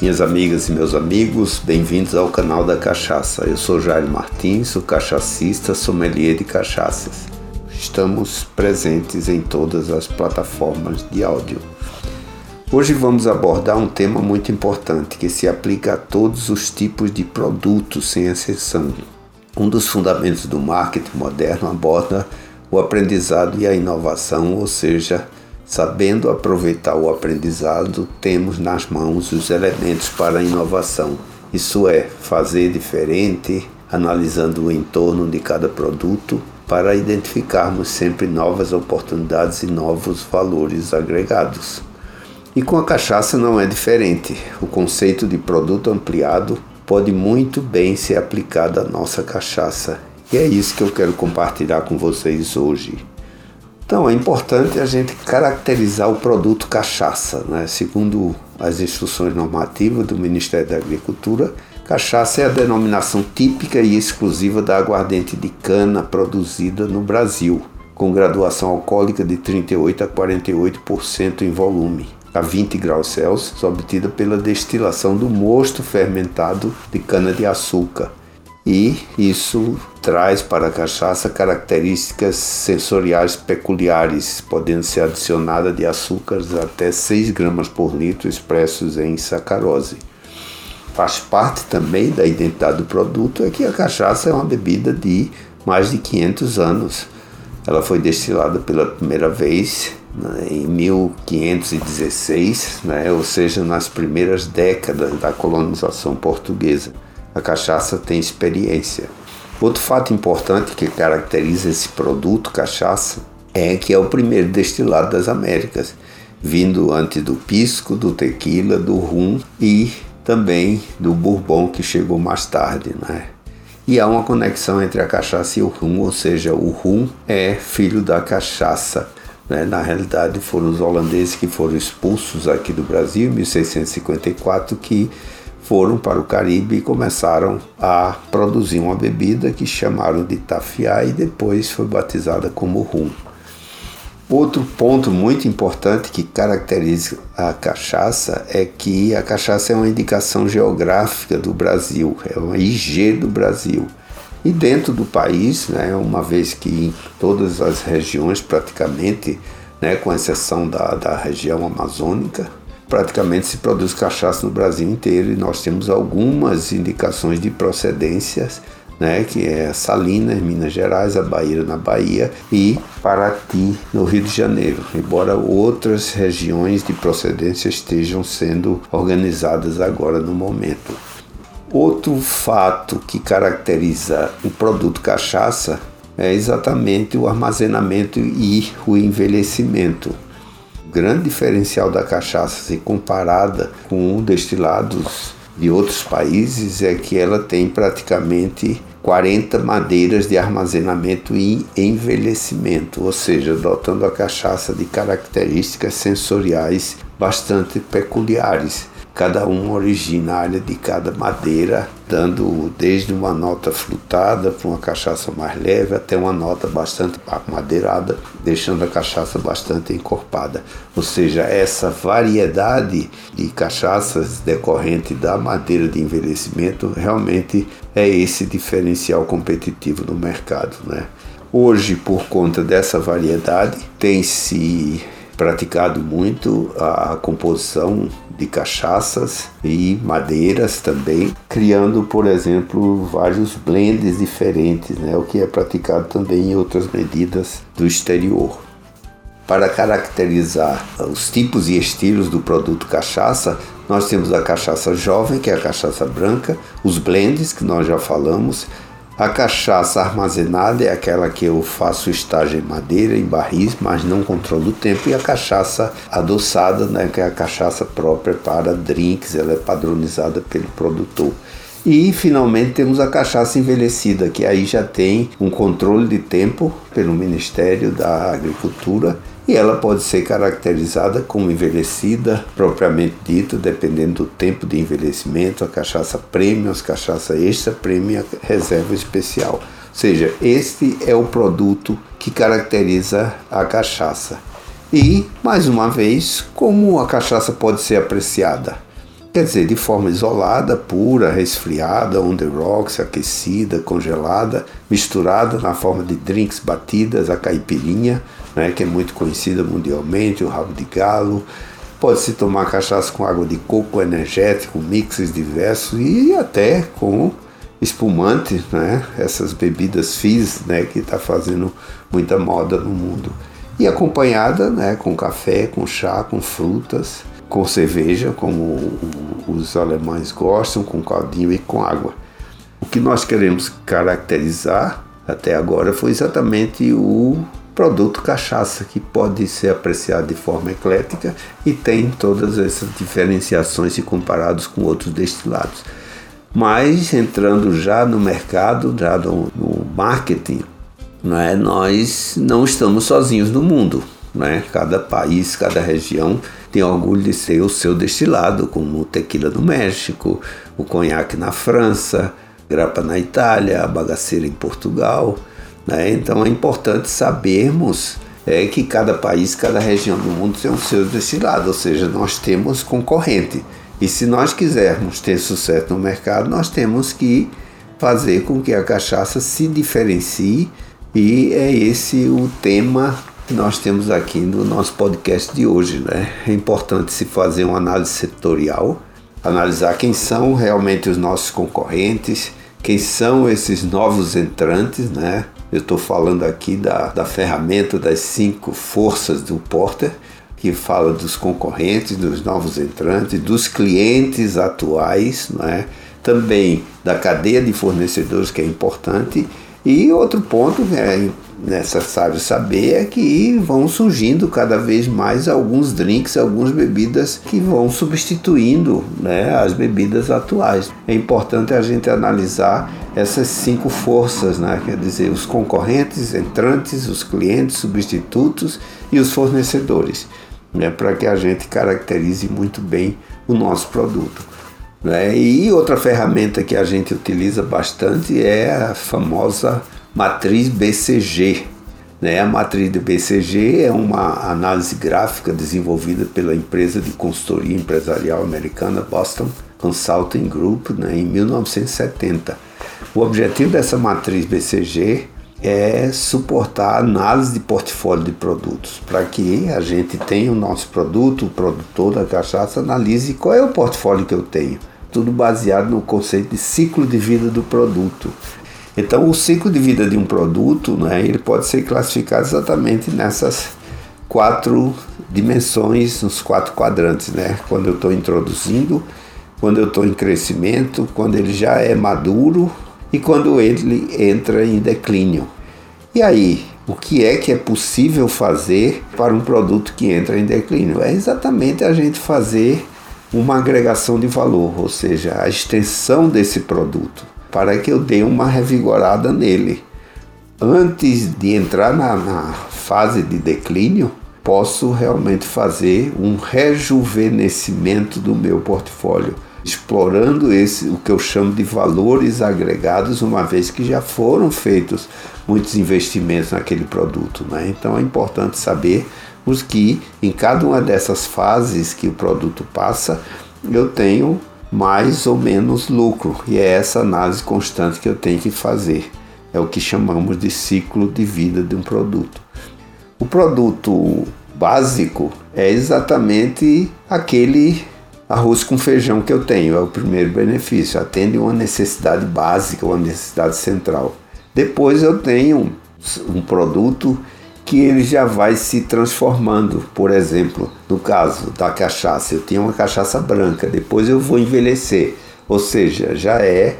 Minhas amigas e meus amigos, bem-vindos ao canal da Cachaça. Eu sou Jair Martins, o cachacista sommelier de cachaças. Estamos presentes em todas as plataformas de áudio. Hoje vamos abordar um tema muito importante que se aplica a todos os tipos de produtos, sem exceção. Um dos fundamentos do marketing moderno aborda o aprendizado e a inovação, ou seja, Sabendo aproveitar o aprendizado, temos nas mãos os elementos para a inovação. Isso é, fazer diferente, analisando o entorno de cada produto para identificarmos sempre novas oportunidades e novos valores agregados. E com a cachaça não é diferente. O conceito de produto ampliado pode muito bem ser aplicado à nossa cachaça. E é isso que eu quero compartilhar com vocês hoje. Então é importante a gente caracterizar o produto cachaça, né? Segundo as instruções normativas do Ministério da Agricultura, cachaça é a denominação típica e exclusiva da aguardente de cana produzida no Brasil, com graduação alcoólica de 38 a 48% em volume, a 20 graus Celsius, obtida pela destilação do mosto fermentado de cana de açúcar, e isso traz para a cachaça características sensoriais peculiares, podendo ser adicionada de açúcares até 6 gramas por litro expressos em sacarose. Faz parte também da identidade do produto é que a cachaça é uma bebida de mais de 500 anos. Ela foi destilada pela primeira vez né, em 1516, né, ou seja, nas primeiras décadas da colonização portuguesa. A cachaça tem experiência. Outro fato importante que caracteriza esse produto cachaça é que é o primeiro destilado das Américas, vindo antes do pisco, do tequila, do rum e também do bourbon que chegou mais tarde, né? E há uma conexão entre a cachaça e o rum, ou seja, o rum é filho da cachaça. Né? Na realidade, foram os holandeses que foram expulsos aqui do Brasil em 1654 que foram para o Caribe e começaram a produzir uma bebida que chamaram de tafiá e depois foi batizada como rum. Outro ponto muito importante que caracteriza a cachaça é que a cachaça é uma indicação geográfica do Brasil, é uma IG do Brasil. E dentro do país, né, uma vez que em todas as regiões praticamente, né, com exceção da, da região amazônica, praticamente se produz cachaça no Brasil inteiro e nós temos algumas indicações de procedências, né, que é Salinas, Minas Gerais, a Bahia na Bahia e Paraty, no Rio de Janeiro, embora outras regiões de procedência estejam sendo organizadas agora no momento. Outro fato que caracteriza o produto cachaça é exatamente o armazenamento e o envelhecimento grande diferencial da cachaça, se comparada com destilados de outros países, é que ela tem praticamente 40 madeiras de armazenamento e envelhecimento, ou seja, dotando a cachaça de características sensoriais bastante peculiares cada uma originária de cada madeira, dando desde uma nota frutada para uma cachaça mais leve até uma nota bastante madeirada, deixando a cachaça bastante encorpada. Ou seja, essa variedade de cachaças decorrente da madeira de envelhecimento realmente é esse diferencial competitivo no mercado, né? Hoje, por conta dessa variedade, tem se praticado muito a composição de cachaças e madeiras também, criando, por exemplo, vários blends diferentes, né, o que é praticado também em outras medidas do exterior. Para caracterizar os tipos e estilos do produto cachaça, nós temos a cachaça jovem, que é a cachaça branca, os blends, que nós já falamos, a cachaça armazenada é aquela que eu faço estágio em madeira, em barris, mas não controlo o tempo. E a cachaça adoçada, né, que é a cachaça própria para drinks, ela é padronizada pelo produtor. E finalmente temos a cachaça envelhecida, que aí já tem um controle de tempo pelo Ministério da Agricultura e ela pode ser caracterizada como envelhecida, propriamente dita, dependendo do tempo de envelhecimento, a cachaça premium, as cachaça extra premium a reserva especial. Ou seja, este é o produto que caracteriza a cachaça. E, mais uma vez, como a cachaça pode ser apreciada? Quer dizer, de forma isolada, pura, resfriada, on the rocks, aquecida, congelada, misturada na forma de drinks batidas, a caipirinha, né, que é muito conhecida mundialmente, o rabo de galo. Pode-se tomar cachaça com água de coco energético, mixes diversos e até com espumante, né, essas bebidas fizz, né, que está fazendo muita moda no mundo. E acompanhada né, com café, com chá, com frutas com cerveja, como os alemães gostam, com caldinho e com água. O que nós queremos caracterizar até agora foi exatamente o produto cachaça, que pode ser apreciado de forma eclética e tem todas essas diferenciações se comparados com outros destilados. Mas entrando já no mercado, já no, no marketing, não é? nós não estamos sozinhos no mundo. Né? Cada país, cada região tem orgulho de ser o seu destilado, como o tequila no México, o conhaque na França, grapa na Itália, a bagaceira em Portugal. Né? Então é importante sabermos é, que cada país, cada região do mundo tem o seu destilado, ou seja, nós temos concorrente. E se nós quisermos ter sucesso no mercado, nós temos que fazer com que a cachaça se diferencie e é esse o tema que nós temos aqui no nosso podcast de hoje. Né? É importante se fazer uma análise setorial, analisar quem são realmente os nossos concorrentes, quem são esses novos entrantes, né? Eu estou falando aqui da, da ferramenta das cinco forças do Porter, que fala dos concorrentes, dos novos entrantes, dos clientes atuais, né? também da cadeia de fornecedores, que é importante, e outro ponto é necessário saber é que vão surgindo cada vez mais alguns drinks, algumas bebidas que vão substituindo né, as bebidas atuais. É importante a gente analisar essas cinco forças, né, quer dizer, os concorrentes, entrantes, os clientes, substitutos e os fornecedores, né, para que a gente caracterize muito bem o nosso produto. Né? E outra ferramenta que a gente utiliza bastante é a famosa matriz BCG. Né? A matriz do BCG é uma análise gráfica desenvolvida pela empresa de consultoria empresarial americana Boston Consulting Group né? em 1970. O objetivo dessa matriz BCG é suportar a análise de portfólio de produtos, para que a gente tenha o nosso produto, o produtor da cachaça analise qual é o portfólio que eu tenho tudo baseado no conceito de ciclo de vida do produto. Então, o ciclo de vida de um produto, né, ele pode ser classificado exatamente nessas quatro dimensões, nos quatro quadrantes, né? Quando eu estou introduzindo, quando eu estou em crescimento, quando ele já é maduro e quando ele entra em declínio. E aí, o que é que é possível fazer para um produto que entra em declínio? É exatamente a gente fazer uma agregação de valor, ou seja, a extensão desse produto, para que eu dê uma revigorada nele. Antes de entrar na, na fase de declínio, posso realmente fazer um rejuvenescimento do meu portfólio, explorando esse o que eu chamo de valores agregados, uma vez que já foram feitos muitos investimentos naquele produto. Né? Então é importante saber os que em cada uma dessas fases que o produto passa, eu tenho mais ou menos lucro. E é essa análise constante que eu tenho que fazer. É o que chamamos de ciclo de vida de um produto. O produto básico é exatamente aquele arroz com feijão que eu tenho, é o primeiro benefício, atende uma necessidade básica, uma necessidade central. Depois eu tenho um produto que ele já vai se transformando. Por exemplo, no caso da cachaça, eu tinha uma cachaça branca, depois eu vou envelhecer, ou seja, já é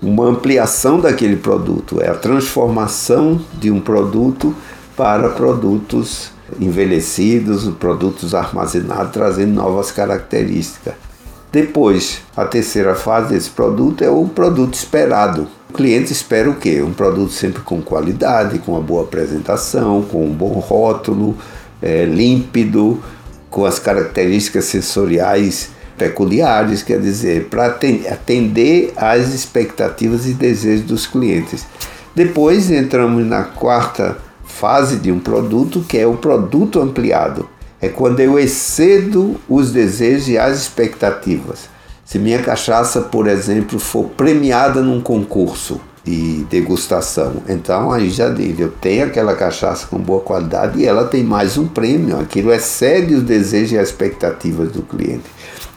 uma ampliação daquele produto, é a transformação de um produto para produtos envelhecidos, produtos armazenados, trazendo novas características. Depois, a terceira fase desse produto é o produto esperado. O cliente espera o quê? Um produto sempre com qualidade, com uma boa apresentação, com um bom rótulo, é, límpido, com as características sensoriais peculiares, quer dizer, para atender às expectativas e desejos dos clientes. Depois entramos na quarta fase de um produto, que é o produto ampliado é quando eu excedo os desejos e as expectativas. Se minha cachaça, por exemplo, for premiada num concurso de degustação, então aí já digo, eu tenho aquela cachaça com boa qualidade e ela tem mais um prêmio. Aquilo excede os desejos e as expectativas do cliente.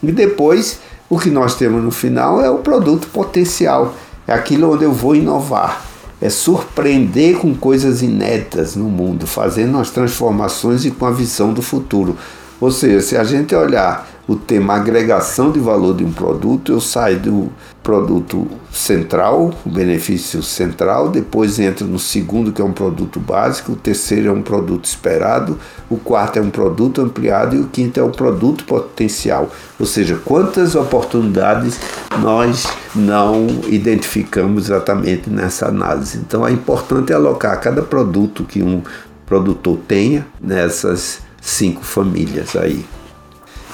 E depois, o que nós temos no final é o produto potencial, é aquilo onde eu vou inovar é surpreender com coisas inéditas no mundo, fazendo as transformações e com a visão do futuro. Ou seja, se a gente olhar o tema agregação de valor de um produto, eu saio do produto central, o benefício central, depois entro no segundo, que é um produto básico, o terceiro é um produto esperado, o quarto é um produto ampliado e o quinto é um produto potencial. Ou seja, quantas oportunidades nós não identificamos exatamente nessa análise. Então é importante alocar cada produto que um produtor tenha nessas cinco famílias aí.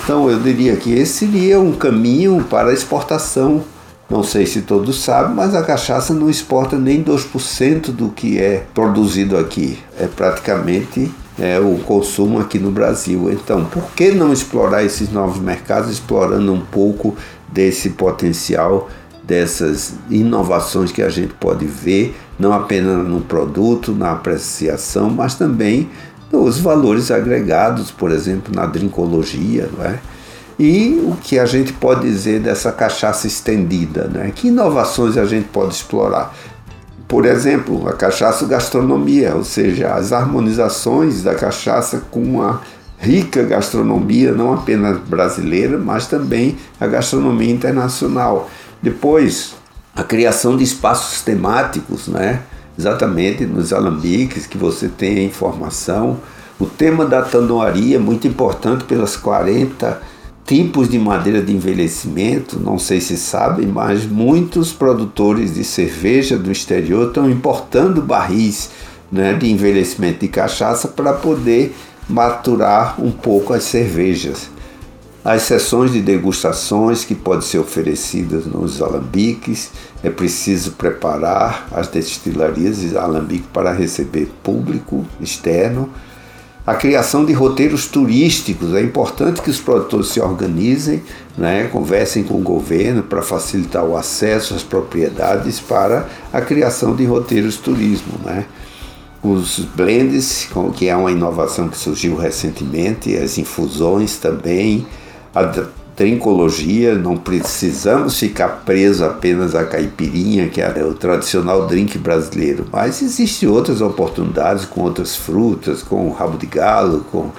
Então eu diria que esse seria um caminho para a exportação. Não sei se todos sabem, mas a cachaça não exporta nem 2% do que é produzido aqui. É praticamente é, o consumo aqui no Brasil. Então, por que não explorar esses novos mercados, explorando um pouco desse potencial, dessas inovações que a gente pode ver, não apenas no produto, na apreciação, mas também os valores agregados, por exemplo, na drincologia, não é? E o que a gente pode dizer dessa cachaça estendida, né? Que inovações a gente pode explorar? Por exemplo, a cachaça gastronomia, ou seja, as harmonizações da cachaça com a rica gastronomia, não apenas brasileira, mas também a gastronomia internacional. Depois, a criação de espaços temáticos, né? Exatamente nos alambiques, que você tem a informação. O tema da tanoaria é muito importante pelas 40 tipos de madeira de envelhecimento, não sei se sabem, mas muitos produtores de cerveja do exterior estão importando barris né, de envelhecimento de cachaça para poder maturar um pouco as cervejas. As sessões de degustações que podem ser oferecidas nos alambiques, é preciso preparar as destilarias de alambique para receber público externo. A criação de roteiros turísticos, é importante que os produtores se organizem, né, conversem com o governo para facilitar o acesso às propriedades para a criação de roteiros turismo. Né. Os blends, que é uma inovação que surgiu recentemente, as infusões também, a trincologia, não precisamos ficar presos apenas à caipirinha, que é o tradicional drink brasileiro, mas existem outras oportunidades com outras frutas, com rabo de galo, com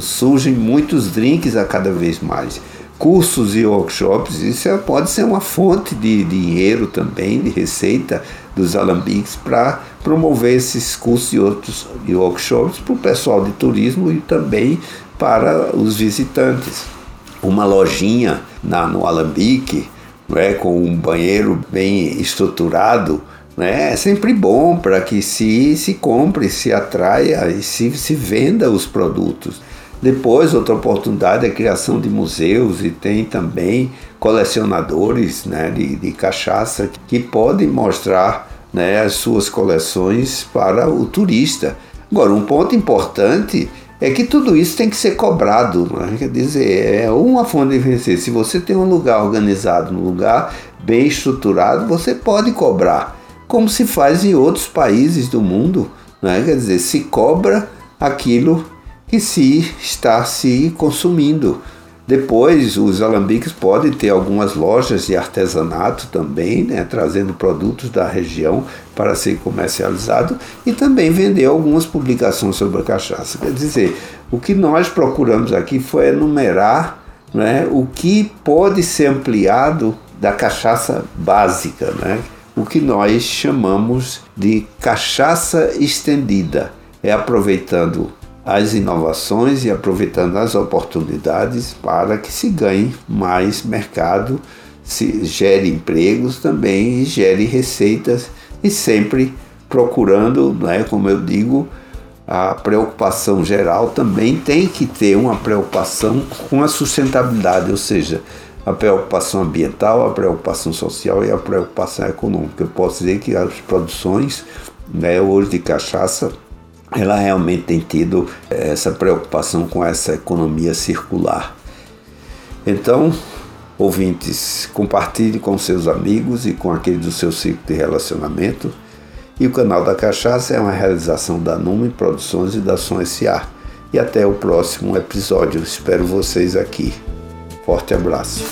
surgem muitos drinks a cada vez mais. Cursos e workshops, isso é, pode ser uma fonte de dinheiro também, de receita dos alambiques para promover esses cursos e outros e workshops para o pessoal de turismo e também para os visitantes uma lojinha na, no Alambique, é, com um banheiro bem estruturado, né, é sempre bom para que se, se compre, se atraia e se, se venda os produtos. Depois, outra oportunidade é a criação de museus e tem também colecionadores né, de, de cachaça que podem mostrar né, as suas coleções para o turista. Agora, um ponto importante é que tudo isso tem que ser cobrado. Né? Quer dizer, é uma fonte de vencer. Se você tem um lugar organizado, um lugar bem estruturado, você pode cobrar, como se faz em outros países do mundo. Né? Quer dizer, se cobra aquilo que se está se consumindo. Depois, os alambiques podem ter algumas lojas de artesanato também, né, trazendo produtos da região para ser comercializado e também vender algumas publicações sobre a cachaça. Quer dizer, o que nós procuramos aqui foi enumerar né, o que pode ser ampliado da cachaça básica, né, o que nós chamamos de cachaça estendida. É aproveitando as inovações e aproveitando as oportunidades para que se ganhe mais mercado, se gere empregos também e gere receitas e sempre procurando, né, como eu digo, a preocupação geral também tem que ter uma preocupação com a sustentabilidade, ou seja, a preocupação ambiental, a preocupação social e a preocupação econômica. Eu posso dizer que as produções né, hoje de cachaça ela realmente tem tido essa preocupação com essa economia circular. Então, Ouvintes, compartilhe com seus amigos e com aqueles do seu ciclo de relacionamento. E o canal da Cachaça é uma realização da Nume Produções e da Som S.A. E até o próximo episódio. Espero vocês aqui. Forte abraço.